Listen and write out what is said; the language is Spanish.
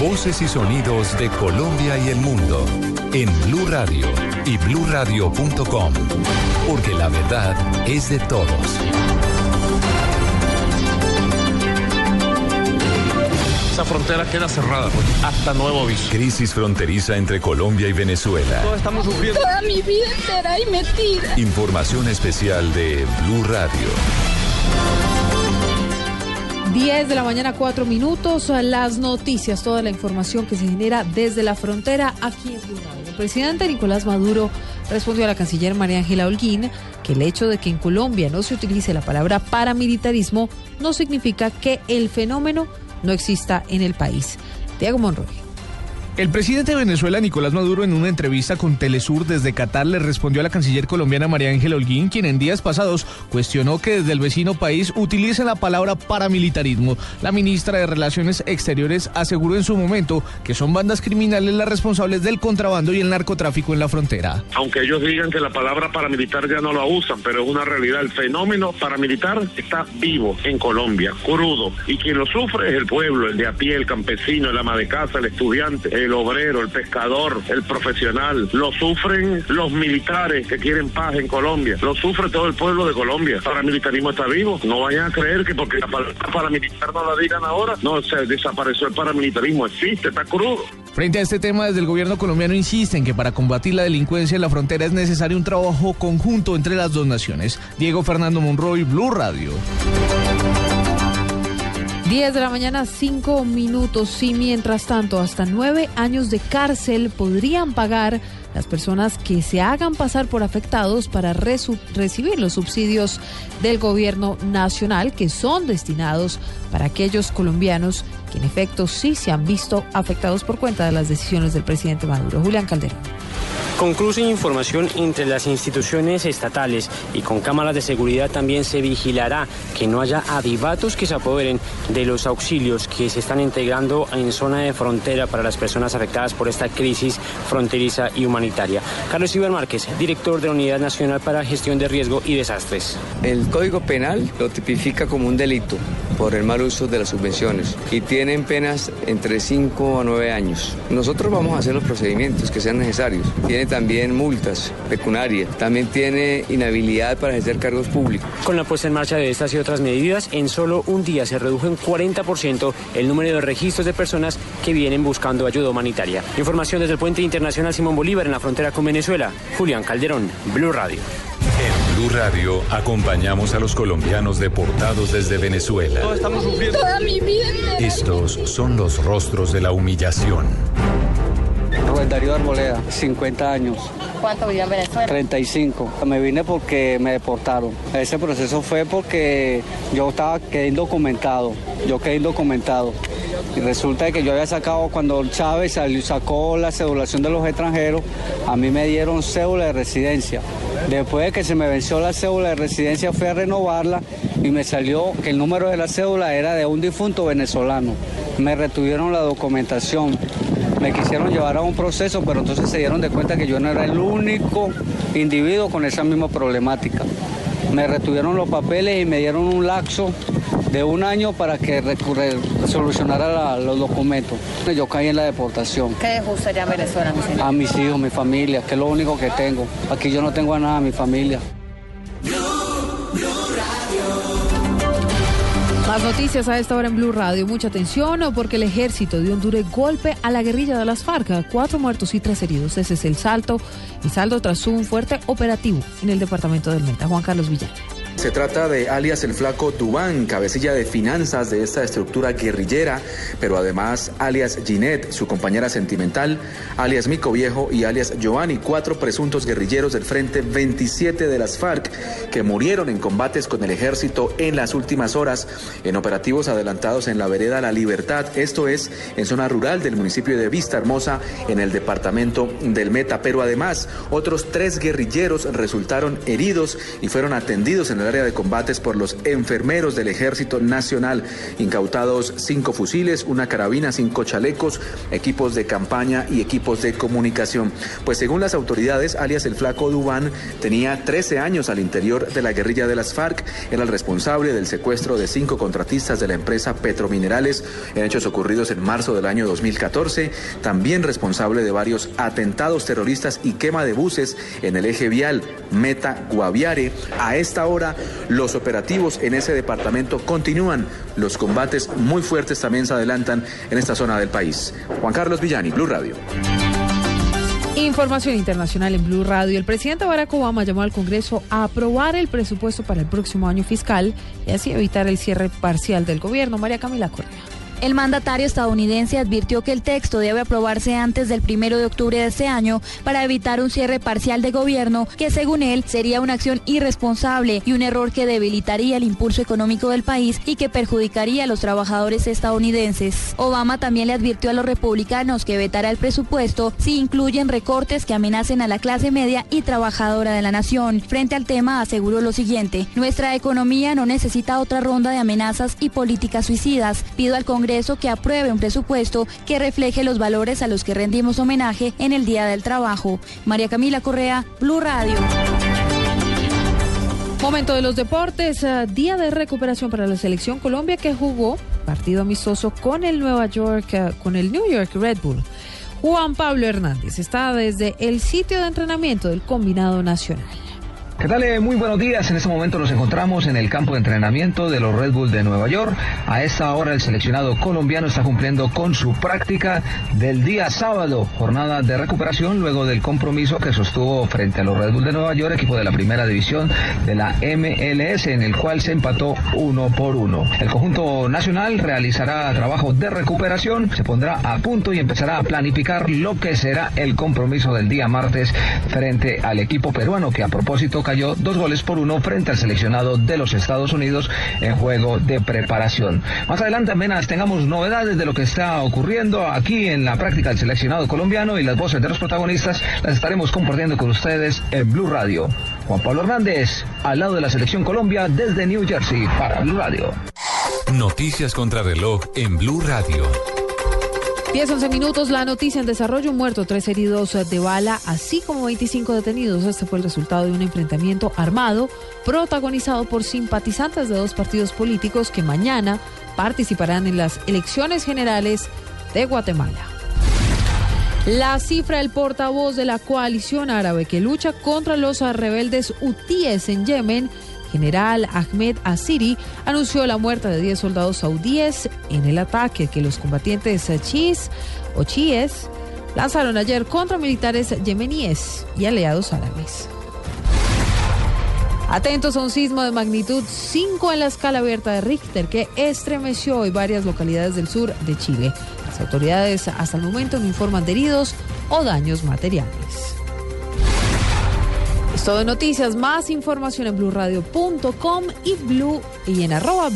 Voces y sonidos de Colombia y el mundo en Blue Radio y bluradio.com, porque la verdad es de todos. Esa frontera queda cerrada pues, hasta nuevo aviso. Crisis fronteriza entre Colombia y Venezuela. Todos estamos sufriendo. Toda mi vida entera y metida. Información especial de Blue Radio. 10 de la mañana, 4 minutos. Las noticias, toda la información que se genera desde la frontera aquí en Blue. El presidente Nicolás Maduro respondió a la canciller María Ángela Holguín que el hecho de que en Colombia no se utilice la palabra paramilitarismo no significa que el fenómeno no exista en el país. Diego Monroy. El presidente de Venezuela, Nicolás Maduro, en una entrevista con Telesur desde Qatar, le respondió a la canciller colombiana María Ángela Holguín, quien en días pasados cuestionó que desde el vecino país utilicen la palabra paramilitarismo. La ministra de Relaciones Exteriores aseguró en su momento que son bandas criminales las responsables del contrabando y el narcotráfico en la frontera. Aunque ellos digan que la palabra paramilitar ya no la usan, pero es una realidad. El fenómeno paramilitar está vivo en Colombia, crudo. Y quien lo sufre es el pueblo, el de a pie, el campesino, el ama de casa, el estudiante obrero, el pescador, el profesional. Lo sufren los militares que quieren paz en Colombia. Lo sufre todo el pueblo de Colombia. El paramilitarismo está vivo. No vayan a creer que porque la palabra paramilitar no la digan ahora, no, se desapareció el paramilitarismo. Existe, está crudo. Frente a este tema, desde el gobierno colombiano insisten que para combatir la delincuencia en la frontera es necesario un trabajo conjunto entre las dos naciones. Diego Fernando Monroy, Blue Radio. 10 de la mañana, 5 minutos. Y mientras tanto, hasta nueve años de cárcel podrían pagar las personas que se hagan pasar por afectados para recibir los subsidios del gobierno nacional que son destinados para aquellos colombianos que en efecto sí se han visto afectados por cuenta de las decisiones del presidente Maduro. Julián Calderón. Con cruce información entre las instituciones estatales y con cámaras de seguridad también se vigilará que no haya adivatos que se apoderen de los auxilios que se están integrando en zona de frontera para las personas afectadas por esta crisis fronteriza y humanitaria. Carlos Iber Márquez, director de la Unidad Nacional para Gestión de Riesgo y Desastres. El Código Penal lo tipifica como un delito por el mal uso de las subvenciones y tienen penas entre 5 a 9 años. Nosotros vamos a hacer los procedimientos que sean necesarios. Tiene también multas pecuniarias, también tiene inhabilidad para ejercer cargos públicos. Con la puesta en marcha de estas y otras medidas, en solo un día se redujo en 40% el número de registros de personas que vienen buscando ayuda humanitaria. Información desde el Puente Internacional Simón Bolívar en la frontera con Venezuela. Julián Calderón, Blue Radio. En Blue Radio acompañamos a los colombianos deportados desde Venezuela. Todos estamos sufriendo. Toda mi vida. Estos son los rostros de la humillación. Rubén Darío Arboleda, 50 años. ¿Cuánto vivió en Venezuela? 35. Me vine porque me deportaron. Ese proceso fue porque yo estaba quedé indocumentado. Yo quedé indocumentado. Y resulta que yo había sacado, cuando Chávez salió, sacó la cedulación de los extranjeros, a mí me dieron cédula de residencia. Después de que se me venció la cédula de residencia, fui a renovarla y me salió que el número de la cédula era de un difunto venezolano. Me retuvieron la documentación. Me quisieron llevar a un proceso, pero entonces se dieron de cuenta que yo no era el único individuo con esa misma problemática. Me retuvieron los papeles y me dieron un laxo de un año para que recurre- solucionara la- los documentos. Yo caí en la deportación. ¿Qué dejó usted allá en Venezuela, mi señor? A mis hijos, mi familia, que es lo único que tengo. Aquí yo no tengo a nada, mi familia. Más noticias a esta hora en Blue Radio. Mucha atención porque el ejército dio un duro golpe a la guerrilla de las FARC. Cuatro muertos y tres heridos. Ese es el salto. El saldo tras un fuerte operativo en el departamento del Meta. Juan Carlos Villán. Se trata de alias el flaco Dubán, cabecilla de finanzas de esta estructura guerrillera, pero además alias Ginette, su compañera sentimental, alias Mico Viejo y alias Giovanni, cuatro presuntos guerrilleros del Frente 27 de las FARC que murieron en combates con el ejército en las últimas horas en operativos adelantados en la vereda La Libertad, esto es en zona rural del municipio de Vista Hermosa en el departamento del Meta, pero además otros tres guerrilleros resultaron heridos y fueron atendidos en el área de combates por los enfermeros del Ejército Nacional. Incautados cinco fusiles, una carabina, cinco chalecos, equipos de campaña y equipos de comunicación. Pues según las autoridades, alias el flaco Dubán tenía 13 años al interior de la guerrilla de las FARC, era el responsable del secuestro de cinco contratistas de la empresa Petrominerales en hechos ocurridos en marzo del año 2014, también responsable de varios atentados terroristas y quema de buses en el eje vial Meta Guaviare. A esta hora, los operativos en ese departamento continúan. Los combates muy fuertes también se adelantan en esta zona del país. Juan Carlos Villani, Blue Radio. Información internacional en Blue Radio. El presidente Barack Obama llamó al Congreso a aprobar el presupuesto para el próximo año fiscal y así evitar el cierre parcial del gobierno. María Camila Correa. El mandatario estadounidense advirtió que el texto debe aprobarse antes del primero de octubre de este año para evitar un cierre parcial de gobierno que, según él, sería una acción irresponsable y un error que debilitaría el impulso económico del país y que perjudicaría a los trabajadores estadounidenses. Obama también le advirtió a los republicanos que vetará el presupuesto si incluyen recortes que amenacen a la clase media y trabajadora de la nación. Frente al tema, aseguró lo siguiente: Nuestra economía no necesita otra ronda de amenazas y políticas suicidas. Pido al Congreso que apruebe un presupuesto que refleje los valores a los que rendimos homenaje en el Día del Trabajo. María Camila Correa, Blue Radio. Momento de los deportes, uh, día de recuperación para la selección Colombia que jugó partido amistoso con el Nueva York, uh, con el New York Red Bull. Juan Pablo Hernández está desde el sitio de entrenamiento del combinado nacional. ¿Qué tal? Eh, muy buenos días. En este momento nos encontramos en el campo de entrenamiento de los Red Bull de Nueva York. A esta hora el seleccionado colombiano está cumpliendo con su práctica del día sábado, jornada de recuperación luego del compromiso que sostuvo frente a los Red Bull de Nueva York, equipo de la primera división de la MLS, en el cual se empató uno por uno. El conjunto nacional realizará trabajo de recuperación, se pondrá a punto y empezará a planificar lo que será el compromiso del día martes frente al equipo peruano que a propósito cayó dos goles por uno frente al seleccionado de los Estados Unidos en juego de preparación. Más adelante apenas tengamos novedades de lo que está ocurriendo aquí en la práctica del seleccionado colombiano y las voces de los protagonistas las estaremos compartiendo con ustedes en Blue Radio. Juan Pablo Hernández, al lado de la selección Colombia desde New Jersey para Blue Radio. Noticias contra reloj en Blue Radio. 10, 11 minutos, la noticia en desarrollo, muerto, tres heridos de bala, así como 25 detenidos. Este fue el resultado de un enfrentamiento armado protagonizado por simpatizantes de dos partidos políticos que mañana participarán en las elecciones generales de Guatemala. La cifra del portavoz de la coalición árabe que lucha contra los rebeldes hutíes en Yemen general Ahmed Asiri anunció la muerte de 10 soldados saudíes en el ataque que los combatientes o chiíes lanzaron ayer contra militares yemeníes y aliados árabes. Atentos a un sismo de magnitud 5 en la escala abierta de Richter que estremeció hoy varias localidades del sur de Chile. Las autoridades hasta el momento no informan de heridos o daños materiales. Todo de noticias, más información en blurradio.com y blue y en arroba